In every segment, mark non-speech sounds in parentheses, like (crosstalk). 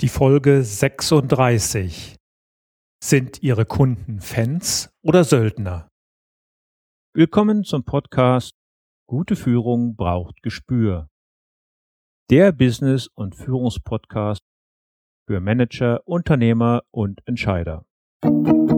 Die Folge 36. Sind Ihre Kunden Fans oder Söldner? Willkommen zum Podcast Gute Führung braucht Gespür. Der Business- und Führungspodcast für Manager, Unternehmer und Entscheider. Hallo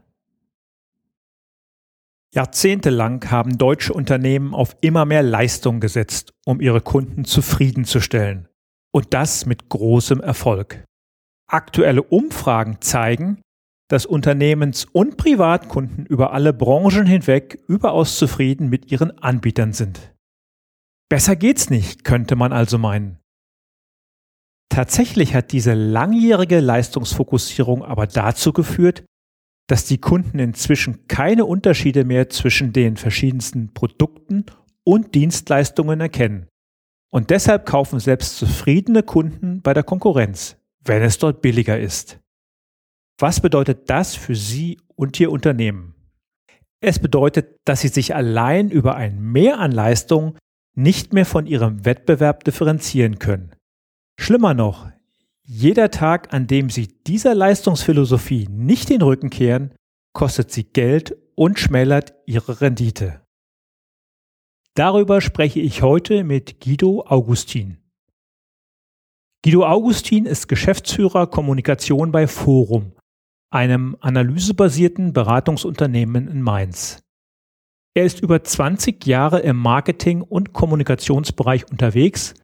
Jahrzehntelang haben deutsche Unternehmen auf immer mehr Leistung gesetzt, um ihre Kunden zufriedenzustellen. Und das mit großem Erfolg. Aktuelle Umfragen zeigen, dass Unternehmens- und Privatkunden über alle Branchen hinweg überaus zufrieden mit ihren Anbietern sind. Besser geht's nicht, könnte man also meinen. Tatsächlich hat diese langjährige Leistungsfokussierung aber dazu geführt, dass die Kunden inzwischen keine Unterschiede mehr zwischen den verschiedensten Produkten und Dienstleistungen erkennen. Und deshalb kaufen selbst zufriedene Kunden bei der Konkurrenz, wenn es dort billiger ist. Was bedeutet das für Sie und Ihr Unternehmen? Es bedeutet, dass Sie sich allein über ein Mehr an Leistung nicht mehr von Ihrem Wettbewerb differenzieren können. Schlimmer noch, jeder Tag, an dem Sie dieser Leistungsphilosophie nicht den Rücken kehren, kostet Sie Geld und schmälert Ihre Rendite. Darüber spreche ich heute mit Guido Augustin. Guido Augustin ist Geschäftsführer Kommunikation bei Forum, einem analysebasierten Beratungsunternehmen in Mainz. Er ist über 20 Jahre im Marketing- und Kommunikationsbereich unterwegs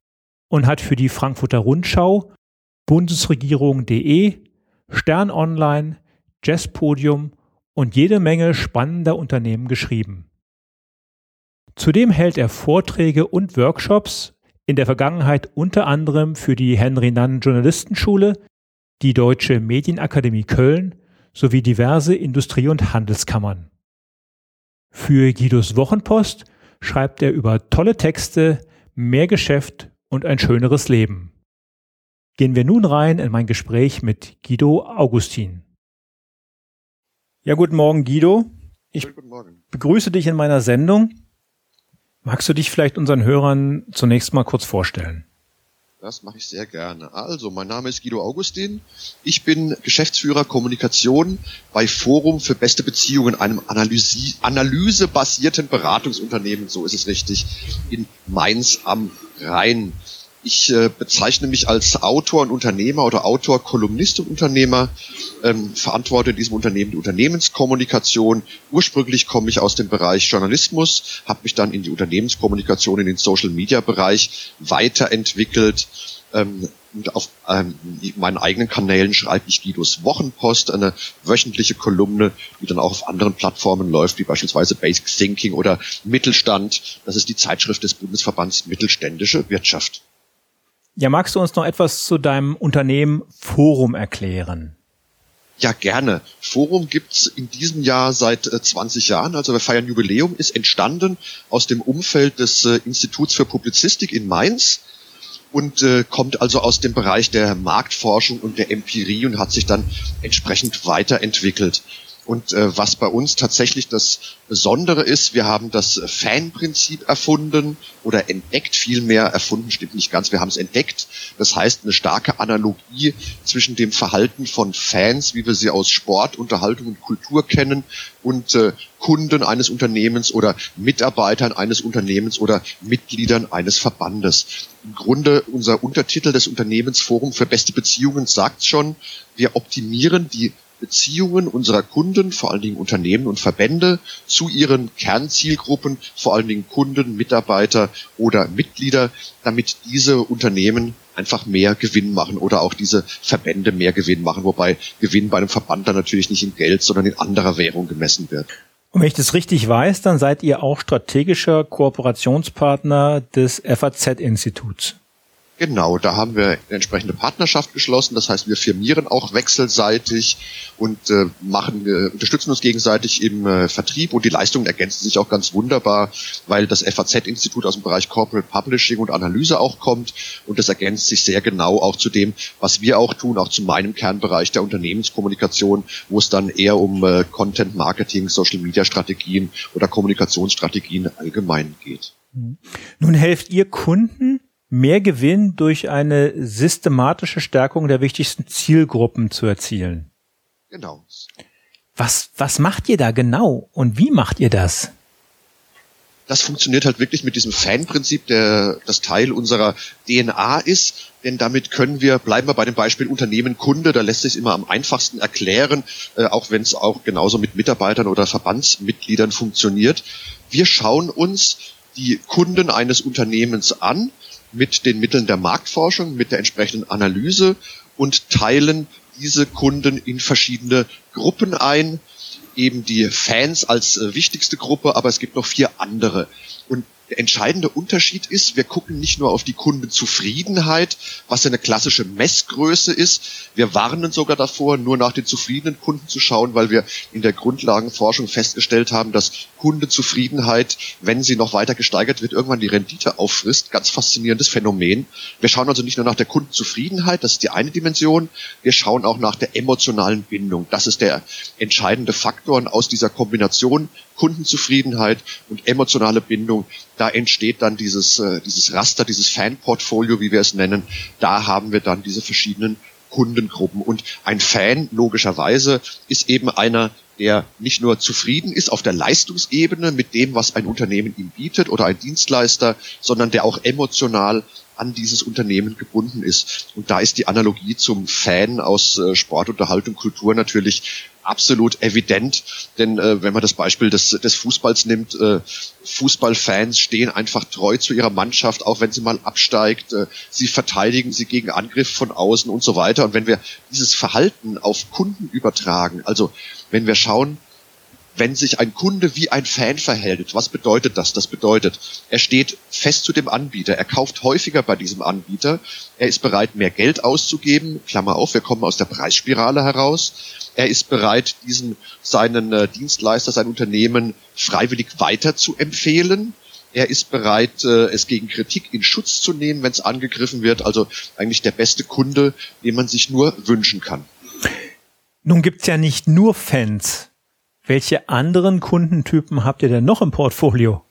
und hat für die Frankfurter Rundschau Bundesregierung.de, Stern Online, Jazzpodium und jede Menge spannender Unternehmen geschrieben. Zudem hält er Vorträge und Workshops, in der Vergangenheit unter anderem für die Henry Nann Journalistenschule, die Deutsche Medienakademie Köln sowie diverse Industrie- und Handelskammern. Für Guidos Wochenpost schreibt er über tolle Texte, mehr Geschäft und ein schöneres Leben gehen wir nun rein in mein Gespräch mit Guido Augustin. Ja, guten Morgen, Guido. Ich begrüße dich in meiner Sendung. Magst du dich vielleicht unseren Hörern zunächst mal kurz vorstellen? Das mache ich sehr gerne. Also, mein Name ist Guido Augustin. Ich bin Geschäftsführer Kommunikation bei Forum für beste Beziehungen, einem Analyse, analysebasierten Beratungsunternehmen, so ist es richtig, in Mainz am Rhein. Ich äh, bezeichne mich als Autor und Unternehmer oder Autor, Kolumnist und Unternehmer, ähm, verantworte in diesem Unternehmen die Unternehmenskommunikation. Ursprünglich komme ich aus dem Bereich Journalismus, habe mich dann in die Unternehmenskommunikation, in den Social-Media-Bereich weiterentwickelt. Ähm, und auf ähm, meinen eigenen Kanälen schreibe ich Guidos Wochenpost, eine wöchentliche Kolumne, die dann auch auf anderen Plattformen läuft, wie beispielsweise Basic Thinking oder Mittelstand. Das ist die Zeitschrift des Bundesverbands Mittelständische Wirtschaft. Ja, magst du uns noch etwas zu deinem Unternehmen Forum erklären? Ja, gerne. Forum gibt's in diesem Jahr seit 20 äh, Jahren, also wir feiern Jubiläum, ist entstanden aus dem Umfeld des äh, Instituts für Publizistik in Mainz und äh, kommt also aus dem Bereich der Marktforschung und der Empirie und hat sich dann entsprechend weiterentwickelt. Und äh, was bei uns tatsächlich das Besondere ist, wir haben das Fan-Prinzip erfunden oder entdeckt, vielmehr erfunden stimmt nicht ganz, wir haben es entdeckt. Das heißt, eine starke Analogie zwischen dem Verhalten von Fans, wie wir sie aus Sport, Unterhaltung und Kultur kennen, und äh, Kunden eines Unternehmens oder Mitarbeitern eines Unternehmens oder Mitgliedern eines Verbandes. Im Grunde unser Untertitel des Unternehmensforum für beste Beziehungen sagt schon, wir optimieren die Beziehungen unserer Kunden, vor allen Dingen Unternehmen und Verbände, zu ihren Kernzielgruppen, vor allen Dingen Kunden, Mitarbeiter oder Mitglieder, damit diese Unternehmen einfach mehr Gewinn machen oder auch diese Verbände mehr Gewinn machen, wobei Gewinn bei einem Verband dann natürlich nicht in Geld, sondern in anderer Währung gemessen wird. Und wenn ich das richtig weiß, dann seid ihr auch strategischer Kooperationspartner des FAZ-Instituts. Genau, da haben wir eine entsprechende Partnerschaft geschlossen. Das heißt, wir firmieren auch wechselseitig und äh, machen, äh, unterstützen uns gegenseitig im äh, Vertrieb und die Leistungen ergänzen sich auch ganz wunderbar, weil das FAZ-Institut aus dem Bereich Corporate Publishing und Analyse auch kommt und das ergänzt sich sehr genau auch zu dem, was wir auch tun, auch zu meinem Kernbereich der Unternehmenskommunikation, wo es dann eher um äh, Content Marketing, Social Media Strategien oder Kommunikationsstrategien allgemein geht. Nun helft ihr Kunden mehr Gewinn durch eine systematische Stärkung der wichtigsten Zielgruppen zu erzielen. Genau. Was, was macht ihr da genau und wie macht ihr das? Das funktioniert halt wirklich mit diesem Fanprinzip, der das Teil unserer DNA ist, denn damit können wir, bleiben wir bei dem Beispiel Unternehmen Kunde, da lässt sich immer am einfachsten erklären, äh, auch wenn es auch genauso mit Mitarbeitern oder Verbandsmitgliedern funktioniert. Wir schauen uns die Kunden eines Unternehmens an, mit den Mitteln der Marktforschung, mit der entsprechenden Analyse und teilen diese Kunden in verschiedene Gruppen ein. Eben die Fans als äh, wichtigste Gruppe, aber es gibt noch vier andere. Der entscheidende Unterschied ist, wir gucken nicht nur auf die Kundenzufriedenheit, was eine klassische Messgröße ist. Wir warnen sogar davor, nur nach den zufriedenen Kunden zu schauen, weil wir in der Grundlagenforschung festgestellt haben, dass Kundenzufriedenheit, wenn sie noch weiter gesteigert wird, irgendwann die Rendite auffrisst. Ganz faszinierendes Phänomen. Wir schauen also nicht nur nach der Kundenzufriedenheit, das ist die eine Dimension. Wir schauen auch nach der emotionalen Bindung. Das ist der entscheidende Faktor. Und aus dieser Kombination Kundenzufriedenheit und emotionale Bindung, da entsteht dann dieses, äh, dieses Raster, dieses Fan-Portfolio, wie wir es nennen. Da haben wir dann diese verschiedenen Kundengruppen. Und ein Fan, logischerweise, ist eben einer, der nicht nur zufrieden ist auf der Leistungsebene mit dem, was ein Unternehmen ihm bietet oder ein Dienstleister, sondern der auch emotional an dieses Unternehmen gebunden ist. Und da ist die Analogie zum Fan aus äh, Sport, Unterhaltung, Kultur natürlich absolut evident. Denn äh, wenn man das Beispiel des, des Fußballs nimmt, äh, Fußballfans stehen einfach treu zu ihrer Mannschaft, auch wenn sie mal absteigt. Äh, sie verteidigen sie gegen Angriff von außen und so weiter. Und wenn wir dieses Verhalten auf Kunden übertragen, also wenn wir schauen, wenn sich ein Kunde wie ein Fan verhält, was bedeutet das? Das bedeutet, er steht fest zu dem Anbieter, er kauft häufiger bei diesem Anbieter, er ist bereit, mehr Geld auszugeben, Klammer auf, wir kommen aus der Preisspirale heraus, er ist bereit, diesen seinen äh, Dienstleister, sein Unternehmen freiwillig weiter zu empfehlen. Er ist bereit, äh, es gegen Kritik in Schutz zu nehmen, wenn es angegriffen wird. Also eigentlich der beste Kunde, den man sich nur wünschen kann. Nun gibt's ja nicht nur Fans. Welche anderen Kundentypen habt ihr denn noch im Portfolio?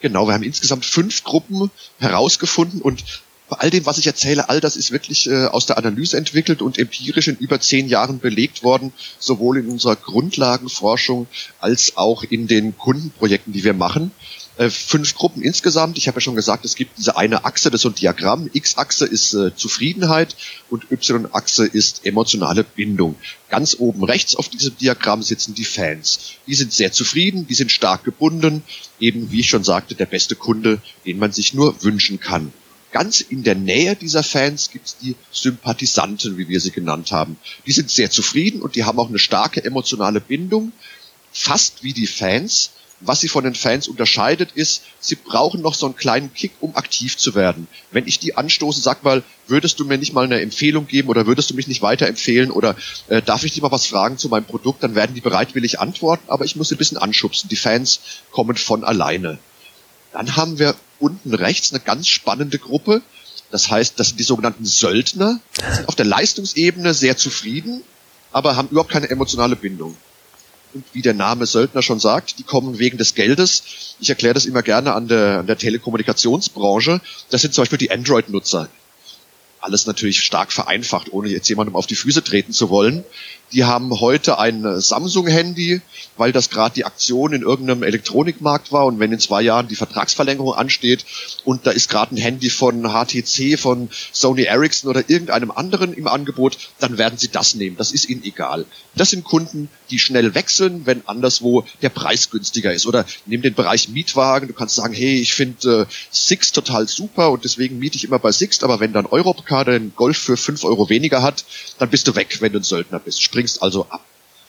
Genau, wir haben insgesamt fünf Gruppen herausgefunden und bei all dem, was ich erzähle, all das ist wirklich äh, aus der Analyse entwickelt und empirisch in über zehn Jahren belegt worden, sowohl in unserer Grundlagenforschung als auch in den Kundenprojekten, die wir machen. Äh, fünf Gruppen insgesamt. Ich habe ja schon gesagt, es gibt diese eine Achse, das ist so ein Diagramm. X-Achse ist äh, Zufriedenheit und Y-Achse ist emotionale Bindung. Ganz oben rechts auf diesem Diagramm sitzen die Fans. Die sind sehr zufrieden, die sind stark gebunden. Eben, wie ich schon sagte, der beste Kunde, den man sich nur wünschen kann. Ganz in der Nähe dieser Fans gibt es die Sympathisanten, wie wir sie genannt haben. Die sind sehr zufrieden und die haben auch eine starke emotionale Bindung, fast wie die Fans. Was sie von den Fans unterscheidet, ist, sie brauchen noch so einen kleinen Kick, um aktiv zu werden. Wenn ich die anstoße, sag mal, würdest du mir nicht mal eine Empfehlung geben oder würdest du mich nicht weiterempfehlen oder äh, darf ich dir mal was fragen zu meinem Produkt, dann werden die bereitwillig antworten, aber ich muss sie ein bisschen anschubsen. Die Fans kommen von alleine. Dann haben wir unten rechts eine ganz spannende Gruppe. Das heißt, das sind die sogenannten Söldner, sind auf der Leistungsebene sehr zufrieden, aber haben überhaupt keine emotionale Bindung. Und wie der Name Söldner schon sagt, die kommen wegen des Geldes. Ich erkläre das immer gerne an der, an der Telekommunikationsbranche. Das sind zum Beispiel die Android-Nutzer. Alles natürlich stark vereinfacht, ohne jetzt jemandem auf die Füße treten zu wollen. Die haben heute ein Samsung-Handy, weil das gerade die Aktion in irgendeinem Elektronikmarkt war und wenn in zwei Jahren die Vertragsverlängerung ansteht und da ist gerade ein Handy von HTC, von Sony Ericsson oder irgendeinem anderen im Angebot, dann werden sie das nehmen. Das ist ihnen egal. Das sind Kunden, die schnell wechseln, wenn anderswo der Preis günstiger ist. Oder nimm den Bereich Mietwagen, du kannst sagen, hey, ich finde äh, Six total super und deswegen miete ich immer bei Six, aber wenn dann Europcar den Golf für fünf Euro weniger hat, dann bist du weg, wenn du ein Söldner bist. Springst also ab.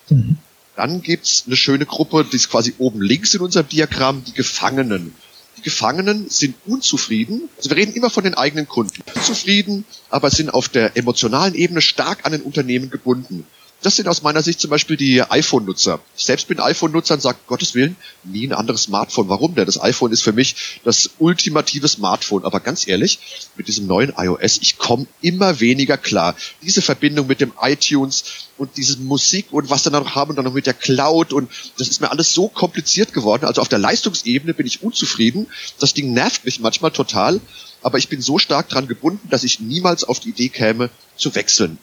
Mhm. Dann gibt's eine schöne Gruppe, die ist quasi oben links in unserem Diagramm, die Gefangenen. Die Gefangenen sind unzufrieden. Also wir reden immer von den eigenen Kunden. Zufrieden, aber sind auf der emotionalen Ebene stark an den Unternehmen gebunden. Das sind aus meiner Sicht zum Beispiel die iPhone-Nutzer. Ich selbst bin iPhone-Nutzer und sage, Gottes Willen, nie ein anderes Smartphone. Warum denn? Das iPhone ist für mich das ultimative Smartphone. Aber ganz ehrlich, mit diesem neuen iOS, ich komme immer weniger klar. Diese Verbindung mit dem iTunes und diese Musik und was dann noch haben und dann noch mit der Cloud und das ist mir alles so kompliziert geworden. Also auf der Leistungsebene bin ich unzufrieden. Das Ding nervt mich manchmal total. Aber ich bin so stark dran gebunden, dass ich niemals auf die Idee käme, zu wechseln.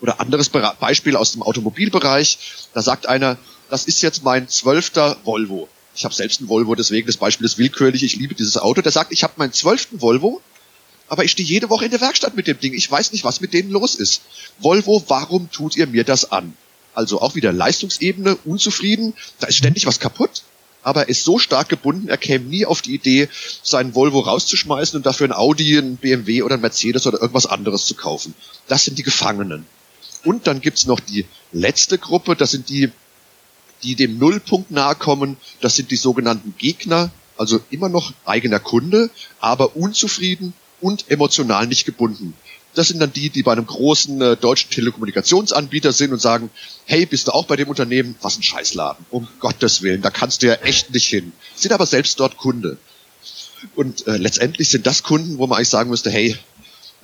Oder anderes Beispiel aus dem Automobilbereich. Da sagt einer, das ist jetzt mein zwölfter Volvo. Ich habe selbst einen Volvo, deswegen das Beispiel ist willkürlich. Ich liebe dieses Auto. Der sagt, ich habe meinen zwölften Volvo, aber ich stehe jede Woche in der Werkstatt mit dem Ding. Ich weiß nicht, was mit denen los ist. Volvo, warum tut ihr mir das an? Also auch wieder Leistungsebene, unzufrieden. Da ist ständig was kaputt. Aber er ist so stark gebunden, er käme nie auf die Idee, seinen Volvo rauszuschmeißen und dafür ein Audi, ein BMW oder ein Mercedes oder irgendwas anderes zu kaufen. Das sind die Gefangenen. Und dann gibt's noch die letzte Gruppe, das sind die, die dem Nullpunkt nahe kommen, das sind die sogenannten Gegner, also immer noch eigener Kunde, aber unzufrieden und emotional nicht gebunden. Das sind dann die, die bei einem großen äh, deutschen Telekommunikationsanbieter sind und sagen, hey, bist du auch bei dem Unternehmen? Was ein Scheißladen. Um Gottes Willen, da kannst du ja echt nicht hin. Sind aber selbst dort Kunde. Und äh, letztendlich sind das Kunden, wo man eigentlich sagen müsste, hey,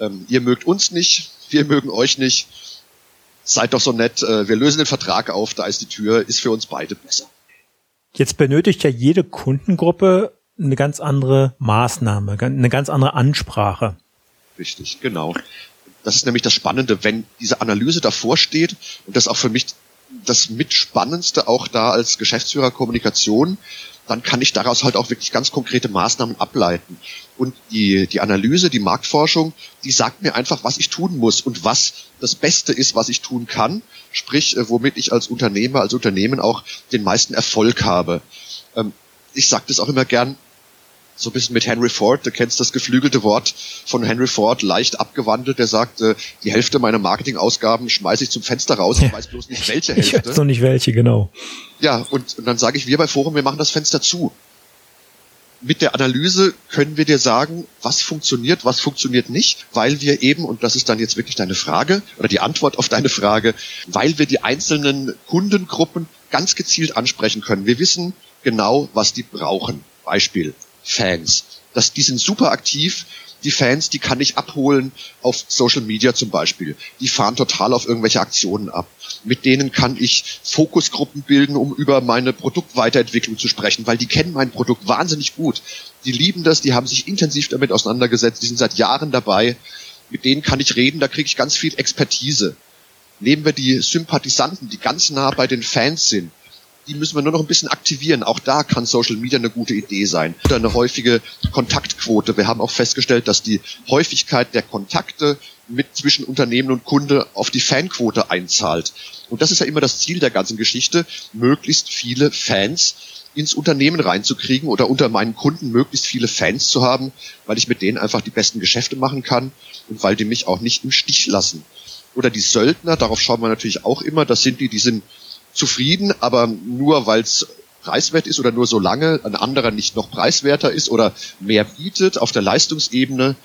ähm, ihr mögt uns nicht, wir mögen euch nicht seid doch so nett, äh, wir lösen den Vertrag auf, da ist die Tür, ist für uns beide besser. Jetzt benötigt ja jede Kundengruppe eine ganz andere Maßnahme, eine ganz andere Ansprache. Richtig, genau. Das ist nämlich das Spannende, wenn diese Analyse davor steht und das auch für mich das mitspannendste auch da als Geschäftsführer Kommunikation, dann kann ich daraus halt auch wirklich ganz konkrete Maßnahmen ableiten. Und die, die Analyse, die Marktforschung, die sagt mir einfach, was ich tun muss und was das Beste ist, was ich tun kann. Sprich, äh, womit ich als Unternehmer, als Unternehmen auch den meisten Erfolg habe. Ähm, ich sage das auch immer gern, so ein bisschen mit Henry Ford, du kennst das geflügelte Wort von Henry Ford, leicht abgewandelt, der sagt, äh, die Hälfte meiner Marketingausgaben schmeiße ich zum Fenster raus, ich weiß bloß nicht welche Hälfte. Ich weiß noch nicht welche, genau. Ja, und, und dann sage ich, wir bei Forum, wir machen das Fenster zu. Mit der Analyse können wir dir sagen, was funktioniert, was funktioniert nicht, weil wir eben, und das ist dann jetzt wirklich deine Frage oder die Antwort auf deine Frage, weil wir die einzelnen Kundengruppen ganz gezielt ansprechen können. Wir wissen genau, was die brauchen. Beispiel Fans. Das, die sind super aktiv. Die Fans, die kann ich abholen auf Social Media zum Beispiel. Die fahren total auf irgendwelche Aktionen ab. Mit denen kann ich Fokusgruppen bilden, um über meine Produktweiterentwicklung zu sprechen, weil die kennen mein Produkt wahnsinnig gut. Die lieben das, die haben sich intensiv damit auseinandergesetzt, die sind seit Jahren dabei. Mit denen kann ich reden, da kriege ich ganz viel Expertise. Nehmen wir die Sympathisanten, die ganz nah bei den Fans sind die müssen wir nur noch ein bisschen aktivieren. Auch da kann Social Media eine gute Idee sein. Oder eine häufige Kontaktquote. Wir haben auch festgestellt, dass die Häufigkeit der Kontakte mit zwischen Unternehmen und Kunde auf die Fanquote einzahlt. Und das ist ja immer das Ziel der ganzen Geschichte, möglichst viele Fans ins Unternehmen reinzukriegen oder unter meinen Kunden möglichst viele Fans zu haben, weil ich mit denen einfach die besten Geschäfte machen kann und weil die mich auch nicht im Stich lassen. Oder die Söldner, darauf schauen wir natürlich auch immer, das sind die, die sind zufrieden, aber nur weil es preiswert ist oder nur solange ein anderer nicht noch preiswerter ist oder mehr bietet auf der Leistungsebene,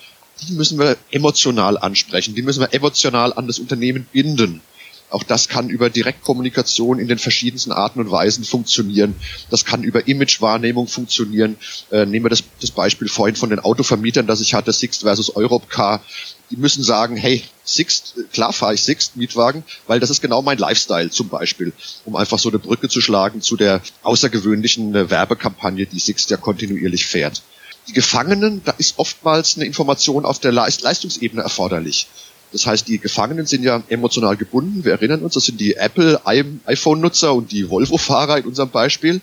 die müssen wir emotional ansprechen, die müssen wir emotional an das Unternehmen binden. Auch das kann über Direktkommunikation in den verschiedensten Arten und Weisen funktionieren. Das kann über Imagewahrnehmung funktionieren. Äh, nehmen wir das, das Beispiel vorhin von den Autovermietern, das ich hatte, Sixt versus Europcar. Die müssen sagen, hey, Sixt, klar fahre ich Sixt Mietwagen, weil das ist genau mein Lifestyle zum Beispiel, um einfach so eine Brücke zu schlagen zu der außergewöhnlichen äh, Werbekampagne, die Sixt ja kontinuierlich fährt. Die Gefangenen, da ist oftmals eine Information auf der Leistungsebene erforderlich Das heißt, die Gefangenen sind ja emotional gebunden. Wir erinnern uns, das sind die Apple iPhone-Nutzer und die Volvo-Fahrer in unserem Beispiel.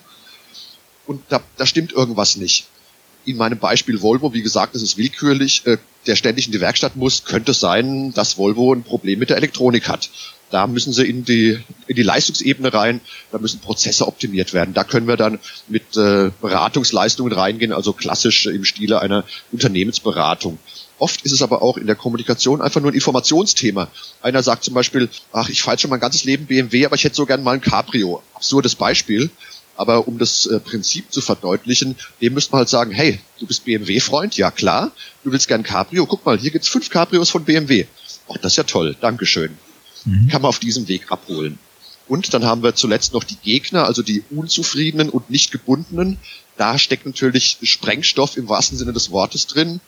Und da, da stimmt irgendwas nicht. In meinem Beispiel Volvo, wie gesagt, das ist willkürlich, äh, der ständig in die Werkstatt muss, könnte es sein, dass Volvo ein Problem mit der Elektronik hat. Da müssen sie in die, in die Leistungsebene rein, da müssen Prozesse optimiert werden. Da können wir dann mit äh, Beratungsleistungen reingehen, also klassisch im Stile einer Unternehmensberatung. Oft ist es aber auch in der Kommunikation einfach nur ein Informationsthema. Einer sagt zum Beispiel, ach, ich fahre schon mein ganzes Leben BMW, aber ich hätte so gern mal ein Cabrio. Absurdes Beispiel. Aber um das äh, Prinzip zu verdeutlichen, dem müsste man halt sagen, hey, du bist BMW-Freund? Ja, klar. Du willst gern Cabrio? Guck mal, hier gibt's fünf Cabrios von BMW. Ach, das ist ja toll. Dankeschön. Mhm. Kann man auf diesem Weg abholen. Und dann haben wir zuletzt noch die Gegner, also die Unzufriedenen und nicht gebundenen. Da steckt natürlich Sprengstoff im wahrsten Sinne des Wortes drin.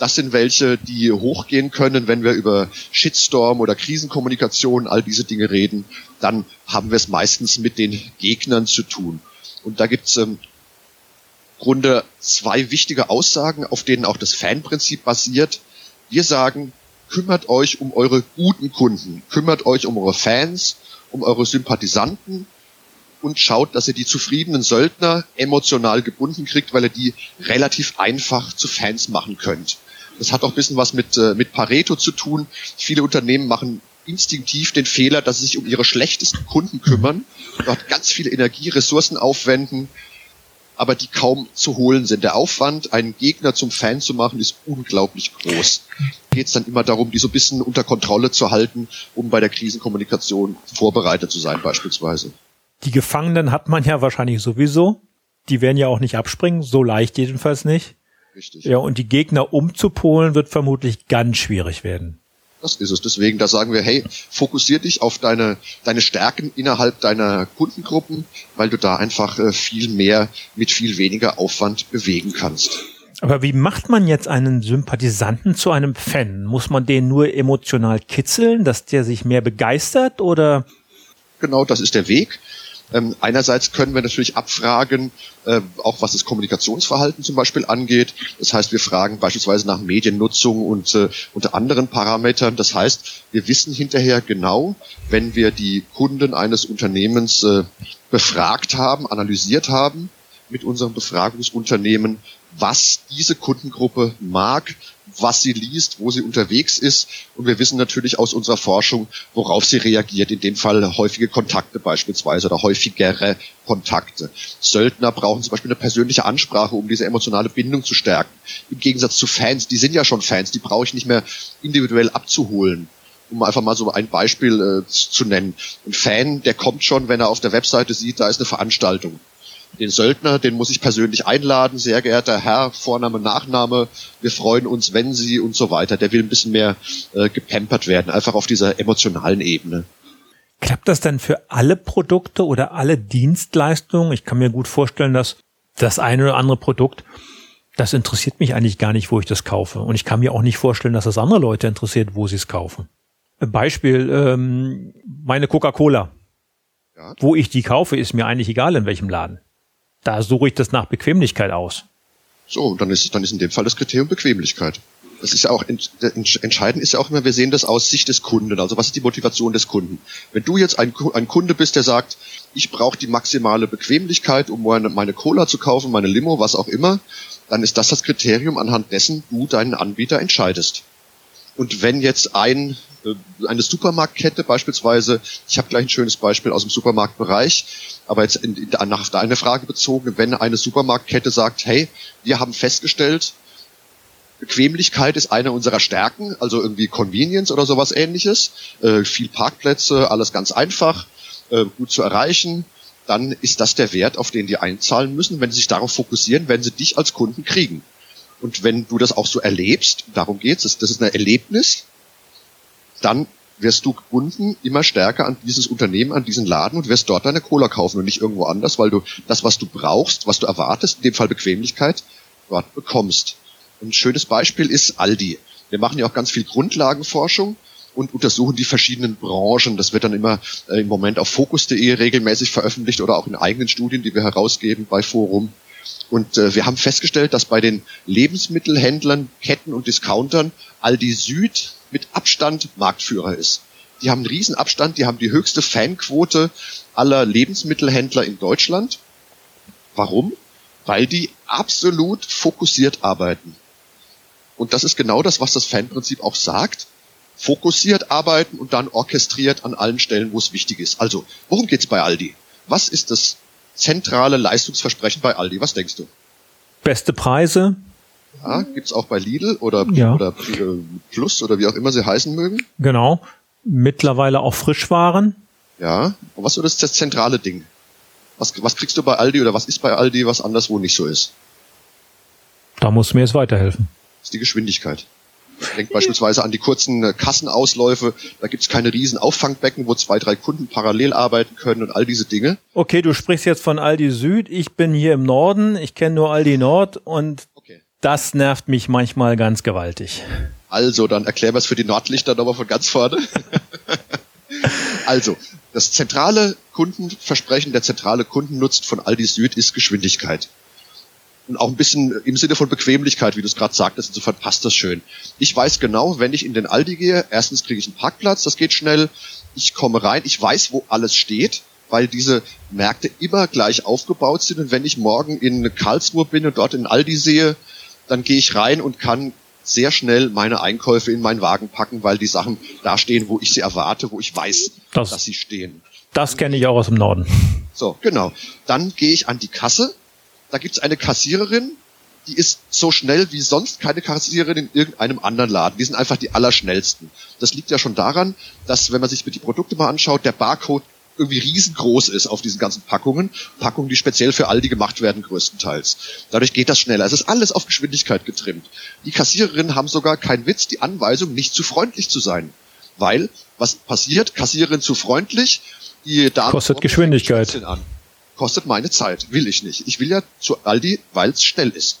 Das sind welche, die hochgehen können, wenn wir über Shitstorm oder Krisenkommunikation, all diese Dinge reden. Dann haben wir es meistens mit den Gegnern zu tun. Und da gibt's ähm, Grunde zwei wichtige Aussagen, auf denen auch das Fanprinzip basiert. Wir sagen, kümmert euch um eure guten Kunden, kümmert euch um eure Fans, um eure Sympathisanten und schaut, dass ihr die zufriedenen Söldner emotional gebunden kriegt, weil ihr die relativ einfach zu Fans machen könnt. Das hat auch ein bisschen was mit, äh, mit Pareto zu tun. Viele Unternehmen machen instinktiv den Fehler, dass sie sich um ihre schlechtesten Kunden kümmern, dort ganz viel Energie, Ressourcen aufwenden, aber die kaum zu holen sind. Der Aufwand, einen Gegner zum Fan zu machen, ist unglaublich groß. Geht es dann immer darum, die so ein bisschen unter Kontrolle zu halten, um bei der Krisenkommunikation vorbereitet zu sein beispielsweise. Die Gefangenen hat man ja wahrscheinlich sowieso. Die werden ja auch nicht abspringen, so leicht jedenfalls nicht. Richtig. Ja, und die Gegner umzupolen wird vermutlich ganz schwierig werden. Das ist es. Deswegen, da sagen wir, hey, fokussier dich auf deine, deine Stärken innerhalb deiner Kundengruppen, weil du da einfach äh, viel mehr mit viel weniger Aufwand bewegen kannst. Aber wie macht man jetzt einen Sympathisanten zu einem Fan? Muss man den nur emotional kitzeln, dass der sich mehr begeistert oder? Genau, das ist der Weg. Ähm, einerseits können wir natürlich abfragen, äh, auch was das Kommunikationsverhalten zum Beispiel angeht. Das heißt, wir fragen beispielsweise nach Mediennutzung und äh, unter anderen Parametern. Das heißt, wir wissen hinterher genau, wenn wir die Kunden eines Unternehmens äh, befragt haben, analysiert haben mit unserem Befragungsunternehmen, was diese Kundengruppe mag, was sie liest, wo sie unterwegs ist. Und wir wissen natürlich aus unserer Forschung, worauf sie reagiert. In dem Fall häufige Kontakte beispielsweise oder häufigere Kontakte. Söldner brauchen zum Beispiel eine persönliche Ansprache, um diese emotionale Bindung zu stärken. Im Gegensatz zu Fans, die sind ja schon Fans, die brauche ich nicht mehr individuell abzuholen um einfach mal so ein Beispiel äh, zu nennen. Ein Fan, der kommt schon, wenn er auf der Webseite sieht, da ist eine Veranstaltung den Söldner, den muss ich persönlich einladen, sehr geehrter Herr, Vorname, Nachname, wir freuen uns, wenn Sie und so weiter. Der will ein bisschen mehr äh, gepampert werden, einfach auf dieser emotionalen Ebene. Klappt das denn für alle Produkte oder alle Dienstleistungen? Ich kann mir gut vorstellen, dass das eine oder andere Produkt, das interessiert mich eigentlich gar nicht, wo ich das kaufe. Und ich kann mir auch nicht vorstellen, dass das andere Leute interessiert, wo sie es kaufen. Beispiel, ähm, meine Coca-Cola. Ja. Wo ich die kaufe, ist mir eigentlich egal, in welchem Laden. Da suche ich das nach Bequemlichkeit aus. So, dann ist, dann ist in dem Fall das Kriterium Bequemlichkeit. Das ist ja auch entscheidend ist ja auch immer, wir sehen das aus Sicht des Kunden. Also was ist die Motivation des Kunden? Wenn du jetzt ein, ein Kunde bist, der sagt, ich brauche die maximale Bequemlichkeit, um meine, meine Cola zu kaufen, meine Limo, was auch immer, dann ist das das Kriterium, anhand dessen du deinen Anbieter entscheidest. Und wenn jetzt ein äh, eine Supermarktkette beispielsweise, ich habe gleich ein schönes Beispiel aus dem Supermarktbereich, aber jetzt in, in, nach deine Frage bezogen, wenn eine Supermarktkette sagt, hey, wir haben festgestellt, Bequemlichkeit ist eine unserer Stärken, also irgendwie Convenience oder sowas ähnliches, äh, viel Parkplätze, alles ganz einfach, äh, gut zu erreichen, dann ist das der Wert, auf den die einzahlen müssen. Wenn sie sich darauf fokussieren, werden sie dich als Kunden kriegen. Und wenn du das auch so erlebst, darum geht's, das ist ein Erlebnis, dann wirst du gebunden immer stärker an dieses Unternehmen, an diesen Laden und wirst dort deine Cola kaufen und nicht irgendwo anders, weil du das, was du brauchst, was du erwartest, in dem Fall Bequemlichkeit, dort bekommst. ein schönes Beispiel ist Aldi. Wir machen ja auch ganz viel Grundlagenforschung und untersuchen die verschiedenen Branchen. Das wird dann immer äh, im Moment auf Focus.de regelmäßig veröffentlicht oder auch in eigenen Studien, die wir herausgeben bei Forum. Und äh, wir haben festgestellt, dass bei den Lebensmittelhändlern, Ketten und Discountern Aldi Süd mit Abstand Marktführer ist. Die haben einen Riesenabstand, die haben die höchste Fanquote aller Lebensmittelhändler in Deutschland. Warum? Weil die absolut fokussiert arbeiten. Und das ist genau das, was das Fanprinzip auch sagt. Fokussiert arbeiten und dann orchestriert an allen Stellen, wo es wichtig ist. Also, worum geht's bei Aldi? Was ist das zentrale Leistungsversprechen bei Aldi? Was denkst du? Beste Preise. Ja, gibt's auch bei Lidl oder, Ja. oder äh, Plus oder wie auch immer sie heißen mögen. Genau. Mittlerweile auch Frischwaren. Ja. Und was ist das, das zentrale Ding? Was, was kriegst du bei Aldi oder was ist bei Aldi, was anderswo nicht so ist? Da muss mir jetzt weiterhelfen. Das ist die Geschwindigkeit. Denkt beispielsweise an die kurzen äh, Kassenausläufe. Da gibt's keine riesen Auffangbecken, wo zwei, drei Kunden parallel arbeiten können und all diese Dinge. Okay, du sprichst jetzt von Aldi Süd. Ich bin hier im Norden. Ich kenne nur Aldi Nord und Okay. das nervt mich manchmal ganz gewaltig. Also, dann erklären wir es für die Nordlichter nochmal von ganz vorne. (laughs) also, das zentrale Kundenversprechen, der zentrale Kundennutzen von Aldi Süd ist Geschwindigkeit. Und auch ein bisschen im Sinne von Bequemlichkeit, wie du es gerade sagtest, insofern passt das schön. Ich weiß genau, wenn ich in den Aldi gehe, erstens kriege ich einen Parkplatz, das geht schnell. Ich komme rein, ich weiß, wo alles steht, weil diese Märkte immer gleich aufgebaut sind. Und wenn ich morgen in Karlsruhe bin und dort in Aldi sehe, dann gehe ich rein und kann sehr schnell meine Einkäufe in meinen Wagen packen, weil die Sachen da stehen, wo ich sie erwarte, wo ich weiß, Das- dass sie stehen. Das kenne ich auch aus dem Norden. So, genau. Dann gehe ich an die Kasse. Da gibt's eine Kassiererin, die ist so schnell wie sonst keine Kassiererin in irgendeinem anderen Laden. Die sind einfach die allerschnellsten. Das liegt ja schon daran, dass, wenn man sich die Produkte mal anschaut, der Barcode irgendwie riesengroß ist auf diesen ganzen Packungen. Packungen, die speziell für Aldi gemacht werden, größtenteils. Dadurch geht das schneller. Es ist alles auf Geschwindigkeit getrimmt. Die Kassiererinnen haben sogar kein Witz, die Anweisung, nicht zu freundlich zu sein. Weil, was passiert? Kassiererin zu freundlich, die Dame Kostet Geschwindigkeit. An. Kostet meine Zeit, will ich nicht. Ich will ja zu Aldi, weil es schnell ist.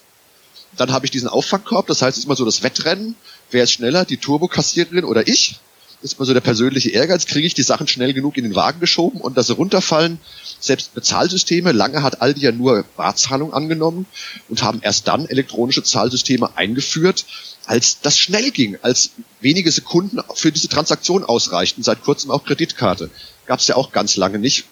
Dann habe ich diesen Auffangkorb, das heißt, es ist immer so das Wettrennen. Wer ist schneller, die Turbokassiererin oder ich? Das ist immer so der persönliche Ehrgeiz. Kriege ich die Sachen schnell genug in den Wagen geschoben und dass sie runterfallen? Selbst Bezahlsysteme, lange hat Aldi ja nur Barzahlung angenommen und haben erst dann elektronische Zahlsysteme eingeführt, als das schnell ging, als wenige Sekunden für diese Transaktion ausreichten, seit kurzem auch Kreditkarte. Gab es ja auch ganz lange nicht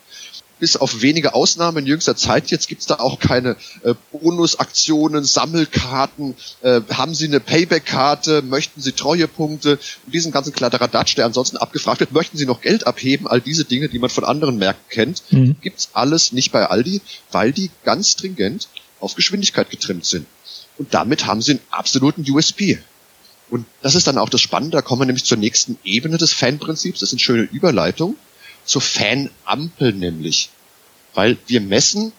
bis auf wenige Ausnahmen in jüngster Zeit. Jetzt gibt's da auch keine äh, Bonusaktionen, Sammelkarten. Äh, haben Sie eine Payback-Karte? Möchten Sie Treuepunkte? Und diesen ganzen Kladderadatsch, der ansonsten abgefragt wird. Möchten Sie noch Geld abheben? All diese Dinge, die man von anderen Märkten kennt, Mhm. gibt's alles nicht bei Aldi, weil die ganz stringent auf Geschwindigkeit getrimmt sind. Und damit haben sie einen absoluten USP. Und das ist dann auch das Spannende, da kommen wir nämlich zur nächsten Ebene des Fanprinzips. Das ist eine schöne Überleitung zur Fanampel nämlich. Weil wir messen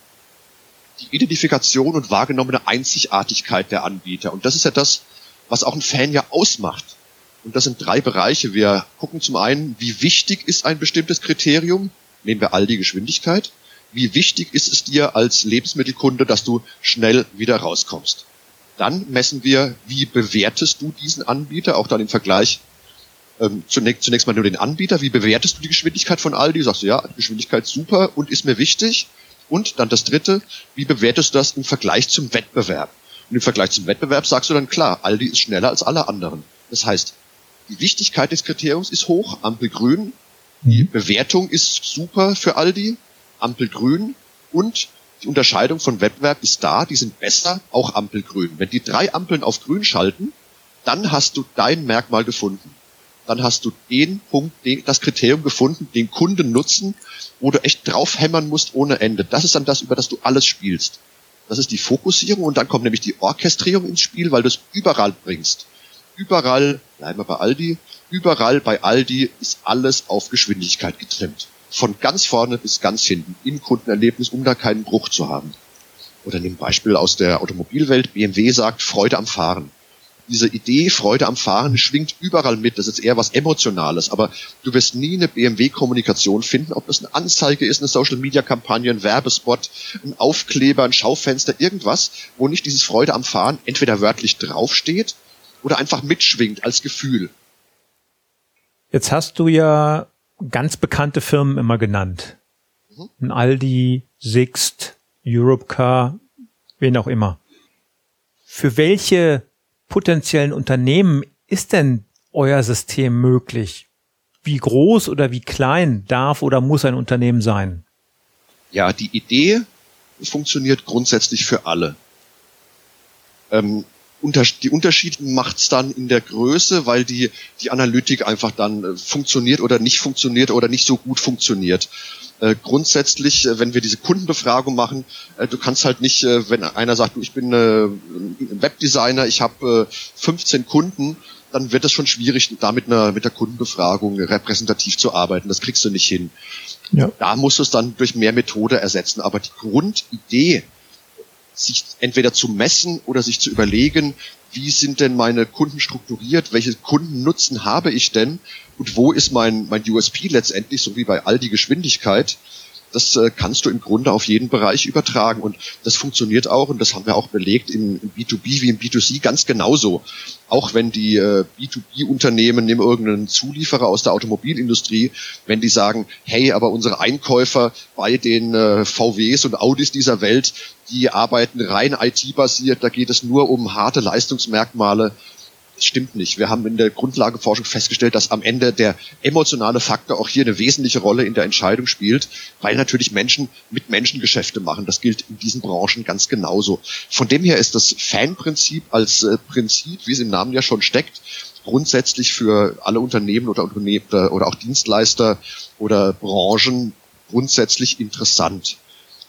die Identifikation und wahrgenommene Einzigartigkeit der Anbieter. Und das ist ja das, was auch ein Fan ja ausmacht. Und das sind drei Bereiche. Wir gucken zum einen, wie wichtig ist ein bestimmtes Kriterium? Nehmen wir all die Geschwindigkeit. Wie wichtig ist es dir als Lebensmittelkunde, dass du schnell wieder rauskommst? Dann messen wir, wie bewertest du diesen Anbieter, auch dann im Vergleich ähm, zunächst, zunächst mal nur den Anbieter. Wie bewertest du die Geschwindigkeit von Aldi? Sagst du, ja, Geschwindigkeit super und ist mir wichtig. Und dann das dritte, wie bewertest du das im Vergleich zum Wettbewerb? Und im Vergleich zum Wettbewerb sagst du dann klar, Aldi ist schneller als alle anderen. Das heißt, die Wichtigkeit des Kriteriums ist hoch, Ampel grün, die Bewertung ist super für Aldi, Ampel grün und die Unterscheidung von Wettbewerb ist da, die sind besser, auch Ampel grün. Wenn die drei Ampeln auf grün schalten, dann hast du dein Merkmal gefunden. Dann hast du den Punkt, den, das Kriterium gefunden, den Kunden nutzen, wo du echt draufhämmern musst ohne Ende. Das ist dann das, über das du alles spielst. Das ist die Fokussierung und dann kommt nämlich die Orchestrierung ins Spiel, weil du es überall bringst. Überall, bleiben wir bei Aldi, überall bei Aldi ist alles auf Geschwindigkeit getrimmt. Von ganz vorne bis ganz hinten im Kundenerlebnis, um da keinen Bruch zu haben. Oder nimm Beispiel aus der Automobilwelt. BMW sagt Freude am Fahren. Diese Idee Freude am Fahren schwingt überall mit. Das ist eher was Emotionales. Aber du wirst nie eine BMW-Kommunikation finden, ob das eine Anzeige ist, eine Social-Media-Kampagne, ein Werbespot, ein Aufkleber, ein Schaufenster, irgendwas, wo nicht dieses Freude am Fahren entweder wörtlich draufsteht oder einfach mitschwingt als Gefühl. Jetzt hast du ja ganz bekannte Firmen immer genannt. Ein Aldi, Sixt, Europcar, wen auch immer. Für welche potenziellen Unternehmen ist denn euer System möglich? Wie groß oder wie klein darf oder muss ein Unternehmen sein? Ja, die Idee funktioniert grundsätzlich für alle. Ähm, unter, die Unterschiede macht's dann in der Größe, weil die, die Analytik einfach dann äh, funktioniert oder nicht funktioniert oder nicht so gut funktioniert. Äh, grundsätzlich, äh, wenn wir diese Kundenbefragung machen, äh, du kannst halt nicht, äh, wenn einer sagt, ich bin äh, Webdesigner, ich habe 15 Kunden, dann wird es schon schwierig, da mit einer mit der Kundenbefragung repräsentativ zu arbeiten. Das kriegst du nicht hin. Ja. Da musst du es dann durch mehr Methode ersetzen. Aber die Grundidee, sich entweder zu messen oder sich zu überlegen, wie sind denn meine Kunden strukturiert, welche Kundennutzen habe ich denn und wo ist mein, mein USP letztendlich, so wie bei all die Geschwindigkeit, das äh, kannst du im Grunde auf jeden Bereich übertragen. Und das funktioniert auch, und das haben wir auch belegt im, im B2B wie im B2C ganz genauso. Auch wenn die äh, B2B-Unternehmen nehmen irgendeinen Zulieferer aus der Automobilindustrie, wenn die sagen, hey, aber unsere Einkäufer bei den äh, VWs und Audis dieser Welt, die arbeiten rein IT-basiert, da geht es nur um harte Leistungsmerkmale stimmt nicht. Wir haben in der Grundlageforschung festgestellt, dass am Ende der emotionale Faktor auch hier eine wesentliche Rolle in der Entscheidung spielt, weil natürlich Menschen mit Menschen Geschäfte machen. Das gilt in diesen Branchen ganz genauso. Von dem her ist das Fanprinzip als äh, Prinzip, wie es im Namen ja schon steckt, grundsätzlich für alle Unternehmen oder Unternehmen oder auch Dienstleister oder Branchen grundsätzlich interessant.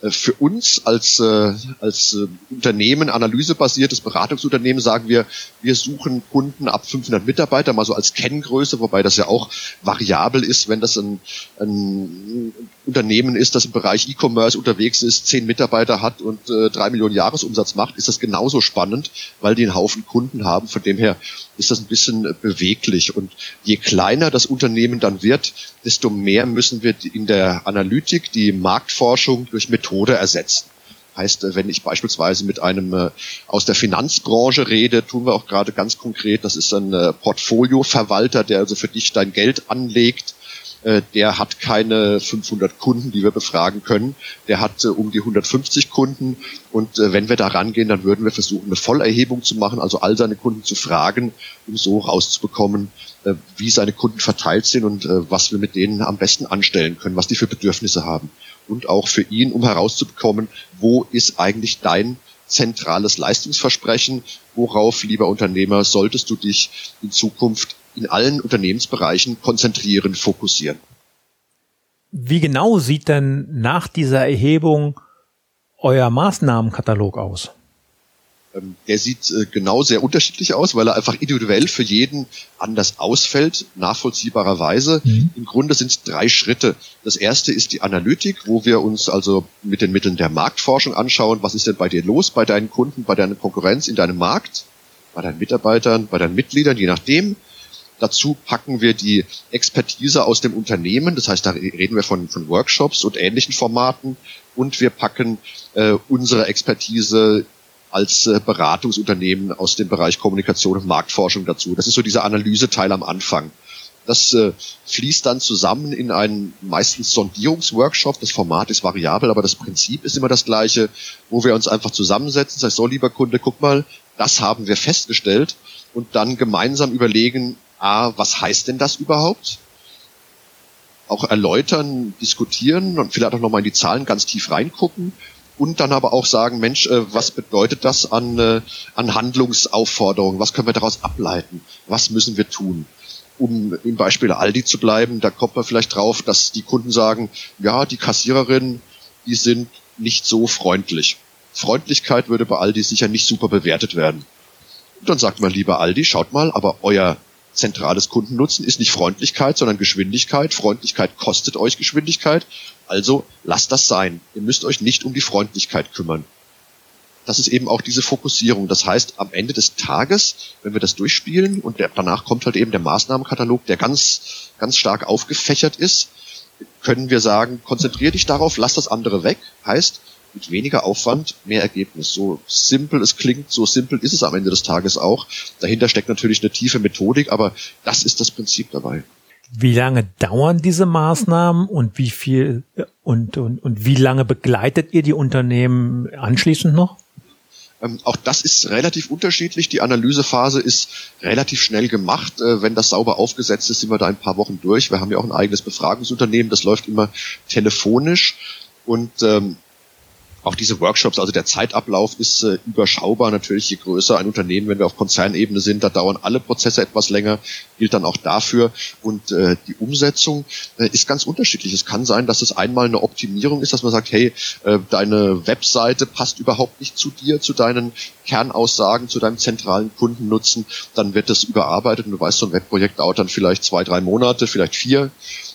Äh, für uns als, äh, als äh, Unternehmen, analysebasiertes Beratungsunternehmen, sagen wir, wir suchen Kunden ab 500 Mitarbeiter, mal so als Kenngröße, wobei das ja auch variabel ist, wenn das ein, ein Unternehmen ist, das im Bereich E-Commerce unterwegs ist, zehn Mitarbeiter hat und äh, drei Millionen Jahresumsatz macht, ist das genauso spannend, weil die einen Haufen Kunden haben. Von dem her ist das ein bisschen beweglich. Und je kleiner das Unternehmen dann wird, desto mehr müssen wir in der Analytik die Marktforschung durch Methode ersetzen. Heißt, wenn ich beispielsweise mit einem äh, aus der Finanzbranche rede, tun wir auch gerade ganz konkret, das ist ein äh, Portfolioverwalter, der also für dich dein Geld anlegt äh, der hat keine 500 Kunden, die wir befragen können. Der hat äh, um die 150 Kunden. Und äh, wenn wir da rangehen, dann würden wir versuchen, eine Vollerhebung zu machen, also all seine Kunden zu fragen, um so rauszubekommen, wie seine Kunden verteilt sind und was wir mit denen am besten anstellen können, was die für Bedürfnisse haben. Und auch für ihn, um herauszubekommen, wo ist eigentlich dein zentrales Leistungsversprechen, worauf, lieber Unternehmer, solltest du dich in Zukunft in allen Unternehmensbereichen konzentrieren, fokussieren. Wie genau sieht denn nach dieser Erhebung euer Maßnahmenkatalog aus? Ähm, der sieht äh, genau sehr unterschiedlich aus, weil er einfach individuell für jeden anders ausfällt, nachvollziehbarerweise. Mhm. Im Grunde sind es drei Schritte. Das erste ist die Analytik, wo wir uns also mit den Mitteln der Marktforschung anschauen, was ist denn bei dir los, bei deinen Kunden, bei deiner Konkurrenz in deinem Markt, bei deinen Mitarbeitern, bei deinen Mitgliedern, je nachdem. Dazu packen wir die Expertise aus dem Unternehmen, das heißt, da reden wir von, von Workshops und ähnlichen Formaten und wir packen äh, unsere Expertise als äh, Beratungsunternehmen aus dem Bereich Kommunikation und Marktforschung dazu. Das ist so dieser Analyseteil am Anfang. Das äh, fließt dann zusammen in einen meistens Sondierungsworkshop. Das Format ist variabel, aber das Prinzip ist immer das gleiche, wo wir uns einfach zusammensetzen. Das heißt, so lieber Kunde, guck mal, das haben wir festgestellt und dann gemeinsam überlegen, A, was heißt denn das überhaupt? Auch erläutern, diskutieren und vielleicht auch nochmal in die Zahlen ganz tief reingucken und dann aber auch sagen, Mensch, äh, was bedeutet das an, äh, an Handlungsaufforderungen? Was können wir daraus ableiten? Was müssen wir tun? Um im Beispiel Aldi zu bleiben, da kommt man vielleicht drauf, dass die Kunden sagen, ja, die Kassiererinnen, die sind nicht so freundlich. Freundlichkeit würde bei Aldi sicher nicht super bewertet werden. Und dann sagt man lieber Aldi, schaut mal, aber euer zentrales Kundennutzen ist nicht Freundlichkeit, sondern Geschwindigkeit. Freundlichkeit kostet euch Geschwindigkeit. Also lasst das sein. Ihr müsst euch nicht um die Freundlichkeit kümmern. Das ist eben auch diese Fokussierung. Das heißt, am Ende des Tages, wenn wir das durchspielen und danach kommt halt eben der Maßnahmenkatalog, der ganz, ganz stark aufgefächert ist, können wir sagen, konzentrier dich darauf, lass das andere weg. Heißt, mit weniger Aufwand mehr Ergebnis. So simpel es klingt, so simpel ist es am Ende des Tages auch. Dahinter steckt natürlich eine tiefe Methodik, aber das ist das Prinzip dabei. Wie lange dauern diese Maßnahmen und wie viel und, und, und wie lange begleitet ihr die Unternehmen anschließend noch? Ähm, auch das ist relativ unterschiedlich. Die Analysephase ist relativ schnell gemacht. Äh, wenn das sauber aufgesetzt ist, sind wir da ein paar Wochen durch. Wir haben ja auch ein eigenes Befragungsunternehmen, das läuft immer telefonisch. Und ähm, auch diese Workshops, also der Zeitablauf ist äh, überschaubar. Natürlich, je größer ein Unternehmen, wenn wir auf Konzernebene sind, da dauern alle Prozesse etwas länger, gilt dann auch dafür. Und äh, die Umsetzung äh, ist ganz unterschiedlich. Es kann sein, dass es einmal eine Optimierung ist, dass man sagt, hey, äh, deine Webseite passt überhaupt nicht zu dir, zu deinen Kernaussagen, zu deinem zentralen Kundennutzen. Dann wird das überarbeitet und du weißt, so ein Webprojekt dauert dann vielleicht zwei, drei Monate, vielleicht vier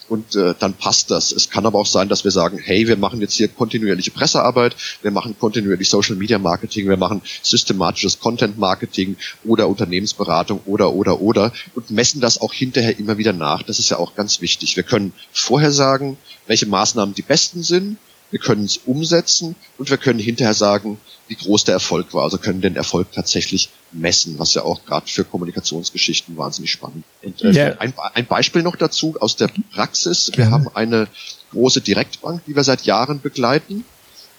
und äh, dann passt das. Es kann aber auch sein, dass wir sagen, hey, wir machen jetzt hier kontinuierliche Pressearbeit, wir machen kontinuierlich Social Media Marketing, wir machen systematisches Content Marketing oder Unternehmensberatung oder oder oder und messen das auch hinterher immer wieder nach. Das ist ja auch ganz wichtig. Wir können vorher sagen, welche Maßnahmen die besten sind, wir können es umsetzen und wir können hinterher sagen, wie groß der Erfolg war. Also können den Erfolg tatsächlich messen, was ja auch gerade für Kommunikationsgeschichten wahnsinnig spannend. Und äh, ja. ein, ein, Beispiel noch dazu aus der Praxis. Wir haben eine große Direktbank, die wir seit Jahren begleiten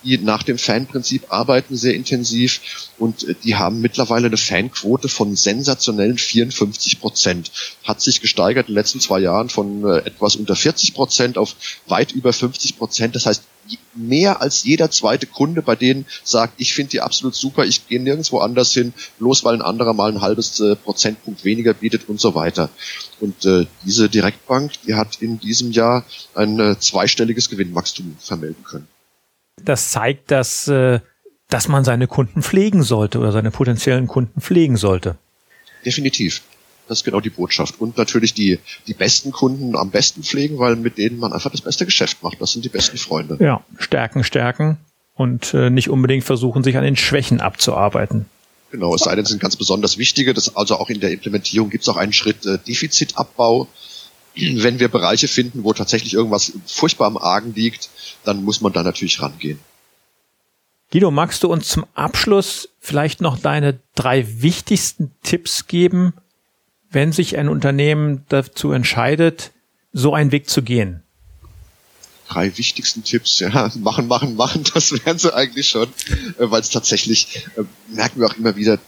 die nach dem Fanprinzip arbeiten sehr intensiv und äh, die haben mittlerweile eine Fanquote von sensationellen 54 Prozent. Hat sich gesteigert in den letzten zwei Jahren von äh, etwas unter 40 Prozent auf weit über 50 Prozent. Das heißt, mehr als jeder zweite Kunde bei denen sagt, ich finde die absolut super, ich gehe nirgendwo anders hin, bloß weil ein anderer mal ein halbes äh, Prozentpunkt weniger bietet und so weiter. Und äh, diese Direktbank, die hat in diesem Jahr ein äh, zweistelliges Gewinnwachstum vermelden können. Das zeigt, dass, äh, dass man seine Kunden pflegen sollte oder seine potenziellen Kunden pflegen sollte. Definitiv. Das ist genau die Botschaft. Und natürlich die, die besten Kunden am besten pflegen, weil mit denen man einfach das beste Geschäft macht. Das sind die besten Freunde. Ja, stärken, stärken und äh, nicht unbedingt versuchen, sich an den Schwächen abzuarbeiten. Genau, es sei denn, sind ganz besonders wichtige. Das, also auch in der Implementierung gibt es auch einen Schritt äh, Defizitabbau. Wenn wir Bereiche finden, wo tatsächlich irgendwas furchtbar am Argen liegt, dann muss man da natürlich rangehen. Guido, magst du uns zum Abschluss vielleicht noch deine drei wichtigsten Tipps geben, wenn sich ein Unternehmen dazu entscheidet, so einen Weg zu gehen? Drei wichtigsten Tipps, ja, (laughs) machen, machen, machen, das (laughs) wären sie eigentlich schon, äh, weil es tatsächlich, äh, merken wir auch immer wieder,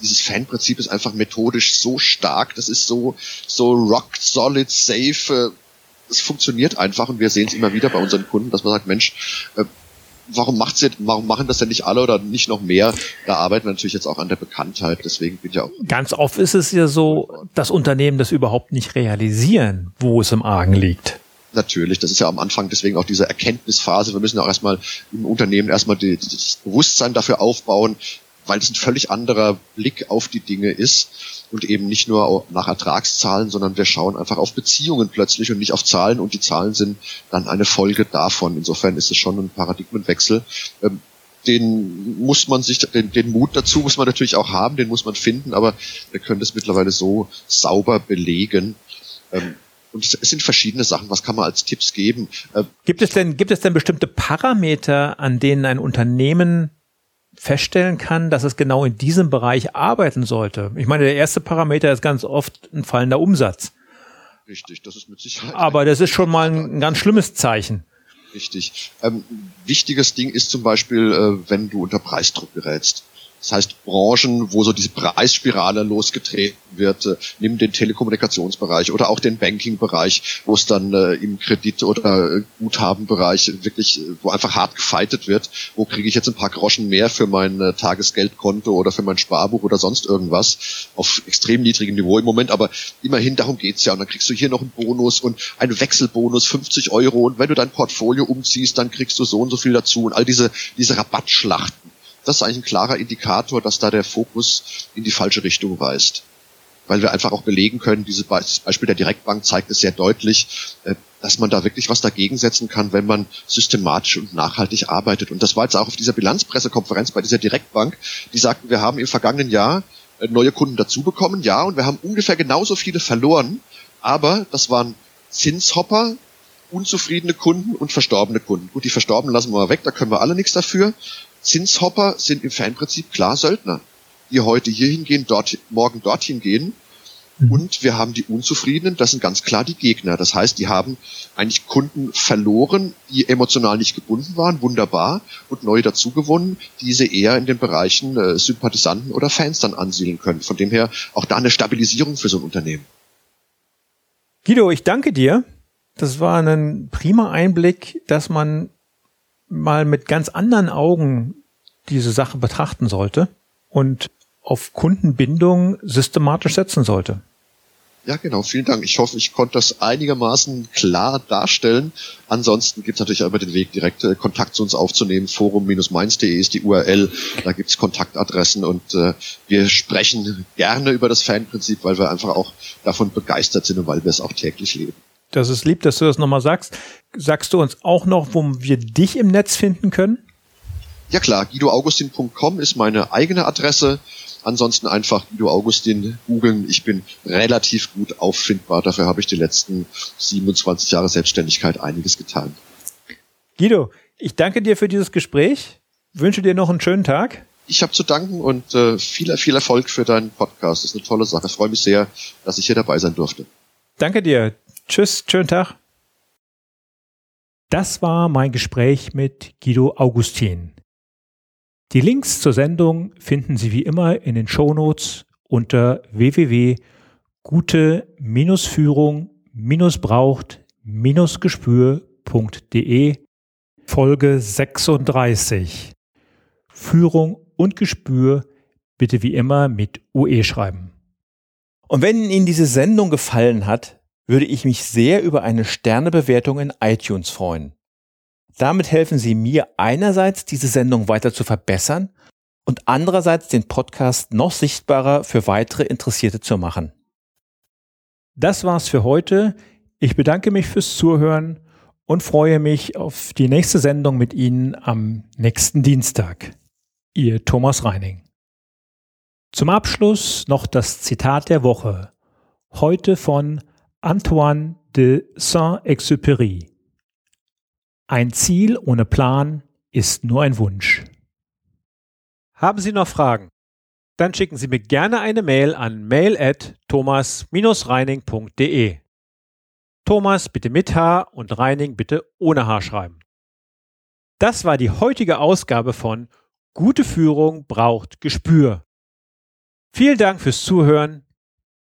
dieses Fanprinzip ist einfach methodisch so stark, das ist so, so rock solid, safe, es funktioniert einfach und wir sehen es immer wieder bei unseren Kunden, dass man sagt, Mensch, äh, warum macht's jetzt, warum machen das denn nicht alle oder nicht noch mehr? Da arbeiten wir natürlich jetzt auch an der Bekanntheit, deswegen bin ich auch. Ganz oft ist es ja so, dass Unternehmen das überhaupt nicht realisieren, wo es im Argen liegt. Natürlich, das ist ja am Anfang deswegen auch diese Erkenntnisphase. Wir müssen auch erstmal im Unternehmen erstmal die, das Bewusstsein dafür aufbauen, weil es ein völlig anderer Blick auf die Dinge ist und eben nicht nur nach Ertragszahlen, sondern wir schauen einfach auf Beziehungen plötzlich und nicht auf Zahlen und die Zahlen sind dann eine Folge davon. Insofern ist es schon ein Paradigmenwechsel. Ähm, den muss man sich, den, den Mut dazu muss man natürlich auch haben, den muss man finden, aber wir können das mittlerweile so sauber belegen. Ähm, und es sind verschiedene Sachen. Was kann man als Tipps geben? Ähm, gibt es denn, gibt es denn bestimmte Parameter, an denen ein Unternehmen feststellen kann, dass es genau in diesem Bereich arbeiten sollte. Ich meine, der erste Parameter ist ganz oft ein fallender Umsatz. Richtig, das ist mit Sicherheit. Aber das ist schon mal ein, ein ganz schlimmes Zeichen. Richtig. Ähm, wichtiges Ding ist zum Beispiel, äh, wenn du unter Preisdruck gerätst. Das heißt, Branchen, wo so diese Preisspirale losgetreten wird, äh, nimm den Telekommunikationsbereich oder auch den Banking-Bereich, wo es dann äh, im Kredit- oder äh, Guthabenbereich wirklich, äh, wo einfach hart gefeitet wird, wo kriege ich jetzt ein paar Groschen mehr für mein Tagesgeldkonto oder für mein Sparbuch oder sonst irgendwas, auf extrem niedrigem Niveau im Moment, aber immerhin darum geht's ja. Und dann kriegst du hier noch einen Bonus und einen Wechselbonus, 50 Euro. Und wenn du dein Portfolio umziehst, dann kriegst du so und so viel dazu. Und all diese, diese Rabattschlachten das ist eigentlich ein klarer Indikator, dass da der Fokus in die falsche Richtung weist. Weil wir einfach auch belegen können, dieses Beispiel der Direktbank zeigt es sehr deutlich, äh, dass man da wirklich was dagegen setzen kann, wenn man systematisch und nachhaltig arbeitet. Und das war jetzt auch auf dieser Bilanzpressekonferenz bei dieser Direktbank, die sagten, wir haben im vergangenen Jahr äh, neue Kunden dazu bekommen, ja, und wir haben ungefähr genauso viele verloren, aber das waren Zinshopper, unzufriedene Kunden und verstorbene Kunden. Gut, die Verstorbenen lassen wir mal weg, da können wir alle nichts dafür. Zinshopper sind im Fanprinzip klar Söldner, die heute hier hingehen, dort, morgen dorthin gehen. Mhm. Und wir haben die Unzufriedenen, das sind ganz klar die Gegner. Das heißt, die haben eigentlich Kunden verloren, die emotional nicht gebunden waren, wunderbar, und neue dazugewonnen, die sie eher in den Bereichen äh, Sympathisanten oder Fans dann ansiedeln können. Von dem her auch da eine Stabilisierung für so ein Unternehmen. Guido, ich danke dir. Das war ein prima Einblick, dass man mal mit ganz anderen Augen diese Sache betrachten sollte und auf Kundenbindung systematisch setzen sollte. Ja, genau. Vielen Dank. Ich hoffe, ich konnte das einigermaßen klar darstellen. Ansonsten gibt es natürlich auch immer den Weg, direkt äh, Kontakt zu uns aufzunehmen. Forum-mainz.de ist die URL. Da gibt es Kontaktadressen und äh, wir sprechen gerne über das Fanprinzip, weil wir einfach auch davon begeistert sind und weil wir es auch täglich leben. Das ist lieb, dass du das nochmal sagst. Sagst du uns auch noch, wo wir dich im Netz finden können? Ja klar, guidoaugustin.com ist meine eigene Adresse. Ansonsten einfach Guido Augustin googeln. Ich bin relativ gut auffindbar. Dafür habe ich die letzten 27 Jahre Selbstständigkeit einiges getan. Guido, ich danke dir für dieses Gespräch. Wünsche dir noch einen schönen Tag. Ich habe zu danken und äh, viel, viel Erfolg für deinen Podcast. Das ist eine tolle Sache. Ich freue mich sehr, dass ich hier dabei sein durfte. Danke dir. Tschüss, schönen Tag. Das war mein Gespräch mit Guido Augustin. Die Links zur Sendung finden Sie wie immer in den Shownotes unter www.gute-führung-braucht-gespür.de Folge 36. Führung und Gespür bitte wie immer mit UE schreiben. Und wenn Ihnen diese Sendung gefallen hat, würde ich mich sehr über eine Sternebewertung in iTunes freuen. Damit helfen Sie mir einerseits, diese Sendung weiter zu verbessern und andererseits den Podcast noch sichtbarer für weitere Interessierte zu machen. Das war's für heute. Ich bedanke mich fürs Zuhören und freue mich auf die nächste Sendung mit Ihnen am nächsten Dienstag. Ihr Thomas Reining. Zum Abschluss noch das Zitat der Woche. Heute von Antoine de Saint-Exupéry. Ein Ziel ohne Plan ist nur ein Wunsch. Haben Sie noch Fragen? Dann schicken Sie mir gerne eine Mail an mail at thomas-reining.de. Thomas bitte mit H und Reining bitte ohne H schreiben. Das war die heutige Ausgabe von Gute Führung braucht Gespür. Vielen Dank fürs Zuhören.